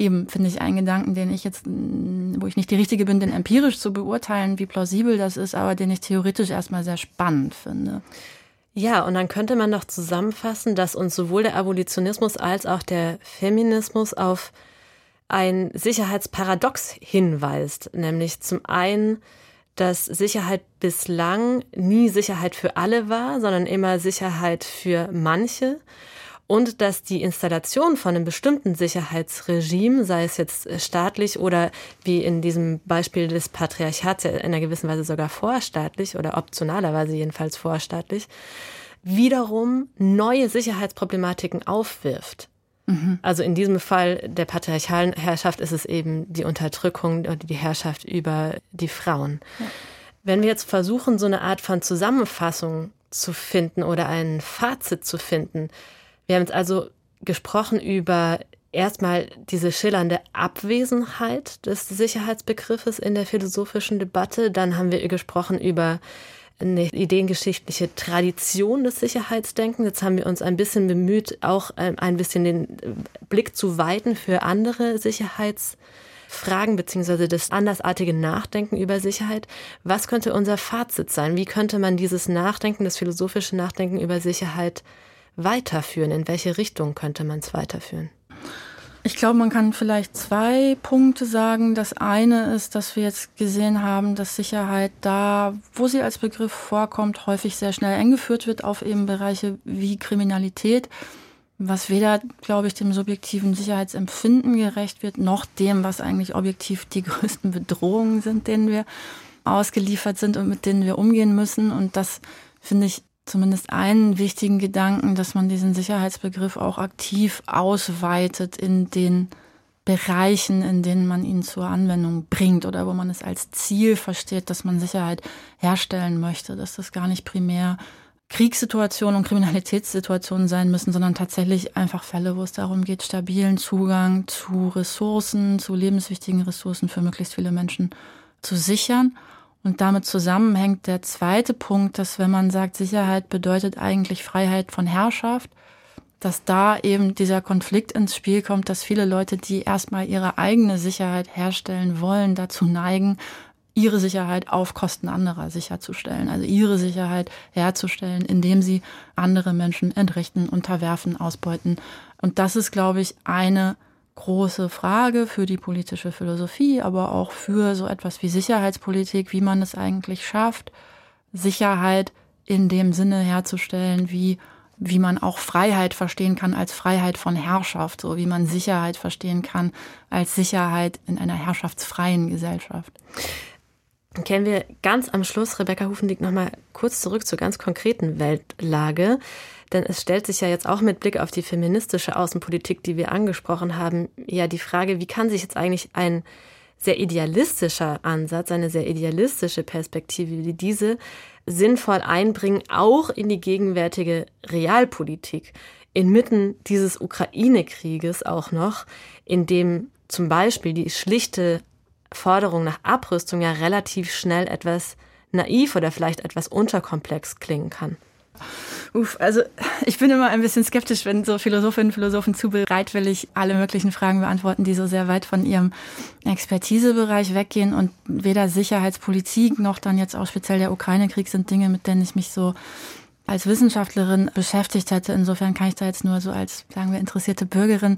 eben finde ich einen Gedanken, den ich jetzt, wo ich nicht die Richtige bin, den empirisch zu beurteilen, wie plausibel das ist, aber den ich theoretisch erstmal sehr spannend finde. Ja, und dann könnte man noch zusammenfassen, dass uns sowohl der Abolitionismus als auch der Feminismus auf ein Sicherheitsparadox hinweist, nämlich zum einen, dass Sicherheit bislang nie Sicherheit für alle war, sondern immer Sicherheit für manche und dass die Installation von einem bestimmten Sicherheitsregime, sei es jetzt äh, staatlich oder wie in diesem Beispiel des Patriarchats in einer gewissen Weise sogar vorstaatlich oder optionalerweise jedenfalls vorstaatlich, wiederum neue Sicherheitsproblematiken aufwirft. Mhm. Also in diesem Fall der patriarchalen Herrschaft ist es eben die Unterdrückung oder die Herrschaft über die Frauen. Ja. Wenn wir jetzt versuchen, so eine Art von Zusammenfassung zu finden oder ein Fazit zu finden, wir haben jetzt also gesprochen über erstmal diese schillernde Abwesenheit des Sicherheitsbegriffes in der philosophischen Debatte. Dann haben wir gesprochen über eine ideengeschichtliche Tradition des Sicherheitsdenkens. Jetzt haben wir uns ein bisschen bemüht, auch ein bisschen den Blick zu weiten für andere Sicherheitsfragen beziehungsweise das andersartige Nachdenken über Sicherheit. Was könnte unser Fazit sein? Wie könnte man dieses Nachdenken, das philosophische Nachdenken über Sicherheit weiterführen? In welche Richtung könnte man es weiterführen? Ich glaube, man kann vielleicht zwei Punkte sagen. Das eine ist, dass wir jetzt gesehen haben, dass Sicherheit da, wo sie als Begriff vorkommt, häufig sehr schnell eingeführt wird auf eben Bereiche wie Kriminalität, was weder, glaube ich, dem subjektiven Sicherheitsempfinden gerecht wird, noch dem, was eigentlich objektiv die größten Bedrohungen sind, denen wir ausgeliefert sind und mit denen wir umgehen müssen. Und das finde ich zumindest einen wichtigen Gedanken, dass man diesen Sicherheitsbegriff auch aktiv ausweitet in den Bereichen, in denen man ihn zur Anwendung bringt oder wo man es als Ziel versteht, dass man Sicherheit herstellen möchte, dass das gar nicht primär Kriegssituationen und Kriminalitätssituationen sein müssen, sondern tatsächlich einfach Fälle, wo es darum geht, stabilen Zugang zu Ressourcen, zu lebenswichtigen Ressourcen für möglichst viele Menschen zu sichern. Und damit zusammenhängt der zweite Punkt, dass wenn man sagt, Sicherheit bedeutet eigentlich Freiheit von Herrschaft, dass da eben dieser Konflikt ins Spiel kommt, dass viele Leute, die erstmal ihre eigene Sicherheit herstellen wollen, dazu neigen, ihre Sicherheit auf Kosten anderer sicherzustellen. Also ihre Sicherheit herzustellen, indem sie andere Menschen entrichten, unterwerfen, ausbeuten. Und das ist, glaube ich, eine große Frage für die politische Philosophie, aber auch für so etwas wie Sicherheitspolitik, wie man es eigentlich schafft, Sicherheit in dem Sinne herzustellen, wie wie man auch Freiheit verstehen kann als Freiheit von Herrschaft, so wie man Sicherheit verstehen kann als Sicherheit in einer herrschaftsfreien Gesellschaft. kennen wir ganz am Schluss, Rebecca Hufendick, nochmal kurz zurück zur ganz konkreten Weltlage. Denn es stellt sich ja jetzt auch mit Blick auf die feministische Außenpolitik, die wir angesprochen haben, ja die Frage, wie kann sich jetzt eigentlich ein sehr idealistischer Ansatz, eine sehr idealistische Perspektive wie diese sinnvoll einbringen, auch in die gegenwärtige Realpolitik, inmitten dieses Ukraine-Krieges auch noch, in dem zum Beispiel die schlichte Forderung nach Abrüstung ja relativ schnell etwas naiv oder vielleicht etwas unterkomplex klingen kann. Uff, also ich bin immer ein bisschen skeptisch, wenn so Philosophinnen und Philosophen zu bereitwillig alle möglichen Fragen beantworten, die so sehr weit von ihrem Expertisebereich weggehen und weder Sicherheitspolitik noch dann jetzt auch speziell der Ukraine-Krieg sind Dinge, mit denen ich mich so als Wissenschaftlerin beschäftigt hätte. Insofern kann ich da jetzt nur so als, sagen wir, interessierte Bürgerin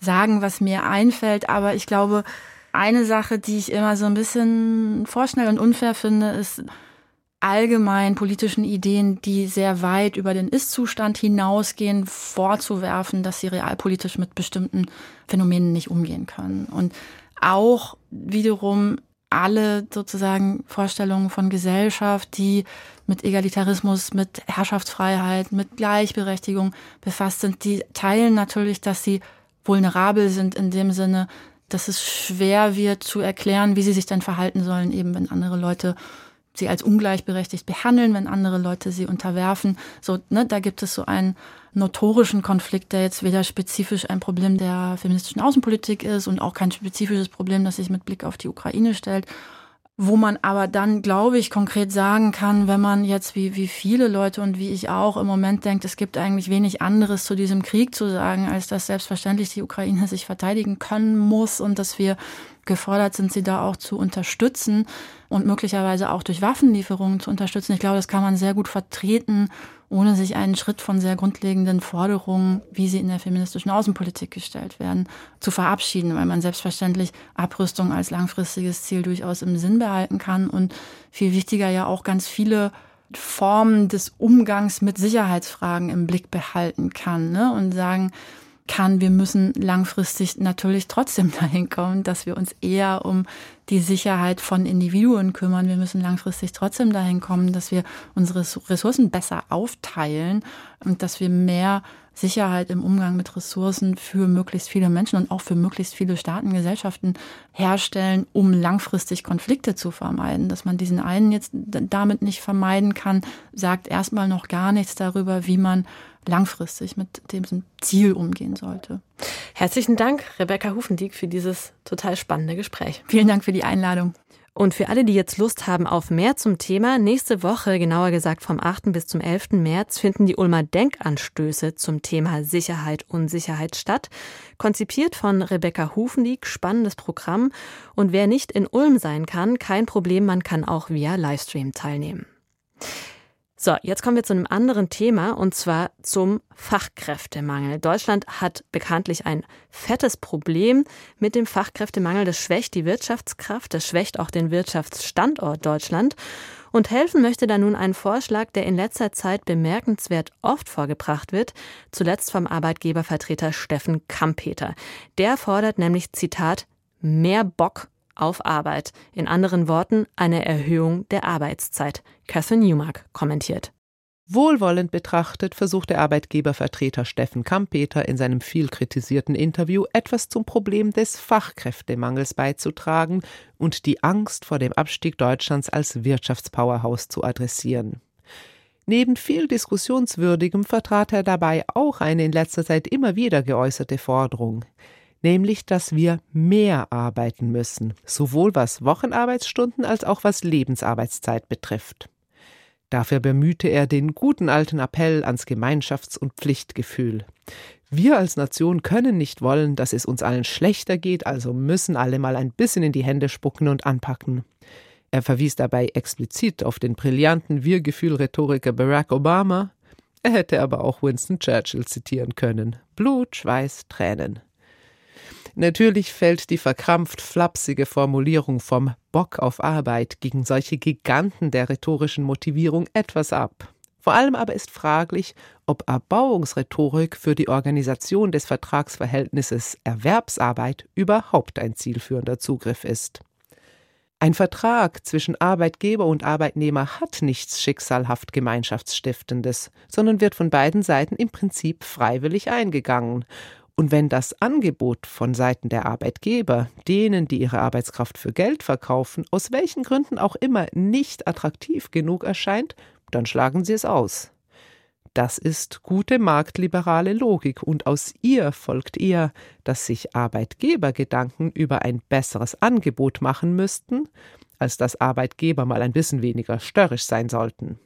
sagen, was mir einfällt. Aber ich glaube, eine Sache, die ich immer so ein bisschen vorschnell und unfair finde, ist allgemein politischen Ideen, die sehr weit über den Ist-Zustand hinausgehen, vorzuwerfen, dass sie realpolitisch mit bestimmten Phänomenen nicht umgehen können. Und auch wiederum alle sozusagen Vorstellungen von Gesellschaft, die mit Egalitarismus, mit Herrschaftsfreiheit, mit Gleichberechtigung befasst sind, die teilen natürlich, dass sie vulnerabel sind in dem Sinne, dass es schwer wird zu erklären, wie sie sich denn verhalten sollen, eben wenn andere Leute sie als ungleichberechtigt behandeln, wenn andere Leute sie unterwerfen. So, ne, da gibt es so einen notorischen Konflikt, der jetzt weder spezifisch ein Problem der feministischen Außenpolitik ist und auch kein spezifisches Problem, das sich mit Blick auf die Ukraine stellt, wo man aber dann, glaube ich, konkret sagen kann, wenn man jetzt wie, wie viele Leute und wie ich auch im Moment denkt, es gibt eigentlich wenig anderes zu diesem Krieg zu sagen, als dass selbstverständlich die Ukraine sich verteidigen können muss und dass wir gefordert sind, sie da auch zu unterstützen und möglicherweise auch durch Waffenlieferungen zu unterstützen. Ich glaube, das kann man sehr gut vertreten ohne sich einen Schritt von sehr grundlegenden Forderungen, wie sie in der feministischen Außenpolitik gestellt werden, zu verabschieden, weil man selbstverständlich Abrüstung als langfristiges Ziel durchaus im Sinn behalten kann und viel wichtiger ja auch ganz viele Formen des Umgangs mit Sicherheitsfragen im Blick behalten kann ne? und sagen, kann, wir müssen langfristig natürlich trotzdem dahin kommen, dass wir uns eher um die Sicherheit von Individuen kümmern. Wir müssen langfristig trotzdem dahin kommen, dass wir unsere Ressourcen besser aufteilen und dass wir mehr Sicherheit im Umgang mit Ressourcen für möglichst viele Menschen und auch für möglichst viele Staaten, Gesellschaften herstellen, um langfristig Konflikte zu vermeiden. Dass man diesen einen jetzt damit nicht vermeiden kann, sagt erstmal noch gar nichts darüber, wie man langfristig mit dem Ziel umgehen sollte. Herzlichen Dank, Rebecca Hufendieck, für dieses total spannende Gespräch. Vielen Dank für die Einladung. Und für alle, die jetzt Lust haben auf mehr zum Thema, nächste Woche, genauer gesagt vom 8. bis zum 11. März, finden die Ulmer Denkanstöße zum Thema Sicherheit und Sicherheit statt. Konzipiert von Rebecca Hufendieck, spannendes Programm. Und wer nicht in Ulm sein kann, kein Problem, man kann auch via Livestream teilnehmen. So, jetzt kommen wir zu einem anderen Thema und zwar zum Fachkräftemangel. Deutschland hat bekanntlich ein fettes Problem mit dem Fachkräftemangel. Das schwächt die Wirtschaftskraft, das schwächt auch den Wirtschaftsstandort Deutschland. Und helfen möchte da nun ein Vorschlag, der in letzter Zeit bemerkenswert oft vorgebracht wird, zuletzt vom Arbeitgebervertreter Steffen Kampeter. Der fordert nämlich, Zitat, mehr Bock auf Arbeit. In anderen Worten eine Erhöhung der Arbeitszeit. Catherine Newmark kommentiert. Wohlwollend betrachtet versucht der Arbeitgebervertreter Steffen Kampeter in seinem viel kritisierten Interview etwas zum Problem des Fachkräftemangels beizutragen und die Angst vor dem Abstieg Deutschlands als Wirtschaftspowerhaus zu adressieren. Neben viel Diskussionswürdigem vertrat er dabei auch eine in letzter Zeit immer wieder geäußerte Forderung nämlich dass wir mehr arbeiten müssen, sowohl was Wochenarbeitsstunden als auch was Lebensarbeitszeit betrifft. Dafür bemühte er den guten alten Appell ans Gemeinschafts- und Pflichtgefühl. Wir als Nation können nicht wollen, dass es uns allen schlechter geht, also müssen alle mal ein bisschen in die Hände spucken und anpacken. Er verwies dabei explizit auf den brillanten Wir-Gefühl-Rhetoriker Barack Obama. Er hätte aber auch Winston Churchill zitieren können. Blut, Schweiß, Tränen. Natürlich fällt die verkrampft flapsige Formulierung vom Bock auf Arbeit gegen solche Giganten der rhetorischen Motivierung etwas ab. Vor allem aber ist fraglich, ob Erbauungsrhetorik für die Organisation des Vertragsverhältnisses Erwerbsarbeit überhaupt ein zielführender Zugriff ist. Ein Vertrag zwischen Arbeitgeber und Arbeitnehmer hat nichts schicksalhaft Gemeinschaftsstiftendes, sondern wird von beiden Seiten im Prinzip freiwillig eingegangen. Und wenn das Angebot von Seiten der Arbeitgeber, denen, die ihre Arbeitskraft für Geld verkaufen, aus welchen Gründen auch immer nicht attraktiv genug erscheint, dann schlagen sie es aus. Das ist gute marktliberale Logik und aus ihr folgt eher, dass sich Arbeitgeber Gedanken über ein besseres Angebot machen müssten, als dass Arbeitgeber mal ein bisschen weniger störrisch sein sollten.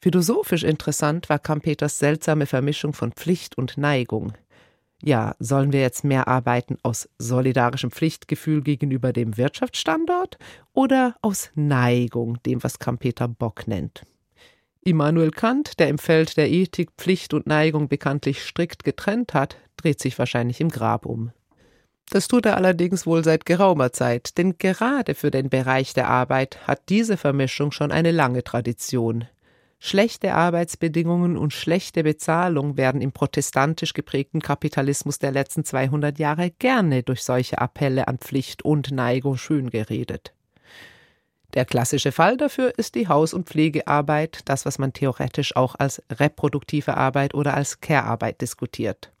Philosophisch interessant war Kampeters seltsame Vermischung von Pflicht und Neigung. Ja, sollen wir jetzt mehr arbeiten aus solidarischem Pflichtgefühl gegenüber dem Wirtschaftsstandort oder aus Neigung, dem was Kampeter Bock nennt? Immanuel Kant, der im Feld der Ethik Pflicht und Neigung bekanntlich strikt getrennt hat, dreht sich wahrscheinlich im Grab um. Das tut er allerdings wohl seit geraumer Zeit, denn gerade für den Bereich der Arbeit hat diese Vermischung schon eine lange Tradition. Schlechte Arbeitsbedingungen und schlechte Bezahlung werden im protestantisch geprägten Kapitalismus der letzten 200 Jahre gerne durch solche Appelle an Pflicht und Neigung schön geredet. Der klassische Fall dafür ist die Haus- und Pflegearbeit, das, was man theoretisch auch als reproduktive Arbeit oder als Care-Arbeit diskutiert.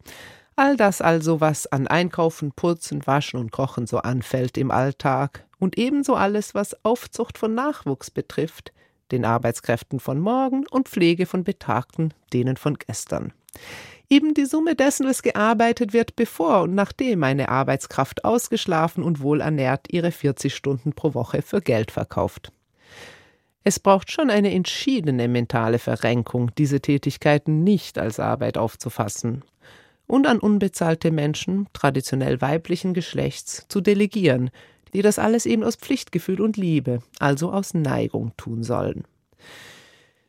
All das also, was an Einkaufen, Putzen, Waschen und Kochen so anfällt im Alltag und ebenso alles, was Aufzucht von Nachwuchs betrifft, den Arbeitskräften von morgen und Pflege von Betagten, denen von gestern. Eben die Summe dessen, was gearbeitet wird, bevor und nachdem eine Arbeitskraft ausgeschlafen und wohlernährt ihre 40 Stunden pro Woche für Geld verkauft. Es braucht schon eine entschiedene mentale Verrenkung, diese Tätigkeiten nicht als Arbeit aufzufassen und an unbezahlte Menschen, traditionell weiblichen Geschlechts, zu delegieren, die das alles eben aus Pflichtgefühl und Liebe, also aus Neigung tun sollen.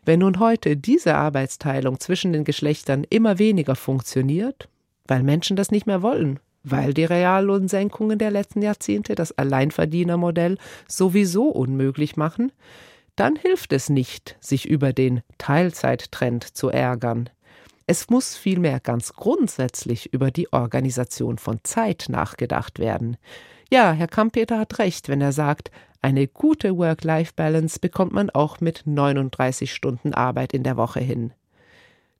Wenn nun heute diese Arbeitsteilung zwischen den Geschlechtern immer weniger funktioniert, weil Menschen das nicht mehr wollen, weil die Reallohnsenkungen der letzten Jahrzehnte das Alleinverdienermodell sowieso unmöglich machen, dann hilft es nicht, sich über den Teilzeittrend zu ärgern. Es muss vielmehr ganz grundsätzlich über die Organisation von Zeit nachgedacht werden. Ja, Herr Kampeter hat recht, wenn er sagt, eine gute Work-Life-Balance bekommt man auch mit 39 Stunden Arbeit in der Woche hin.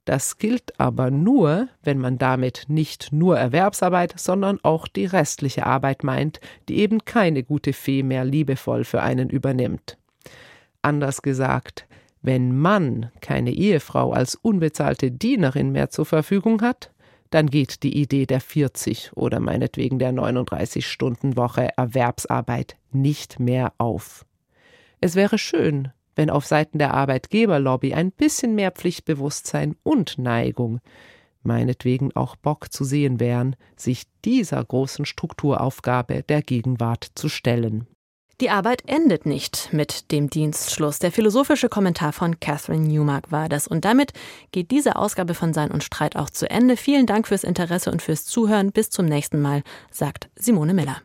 Das gilt aber nur, wenn man damit nicht nur Erwerbsarbeit, sondern auch die restliche Arbeit meint, die eben keine gute Fee mehr liebevoll für einen übernimmt. Anders gesagt, wenn Mann keine Ehefrau als unbezahlte Dienerin mehr zur Verfügung hat, dann geht die Idee der 40 oder meinetwegen der 39 Stunden Woche Erwerbsarbeit nicht mehr auf. Es wäre schön, wenn auf Seiten der Arbeitgeberlobby ein bisschen mehr Pflichtbewusstsein und Neigung, meinetwegen auch Bock zu sehen wären, sich dieser großen Strukturaufgabe der Gegenwart zu stellen. Die Arbeit endet nicht mit dem Dienstschluss. Der philosophische Kommentar von Catherine Newmark war das. Und damit geht diese Ausgabe von Sein und Streit auch zu Ende. Vielen Dank fürs Interesse und fürs Zuhören. Bis zum nächsten Mal, sagt Simone Miller.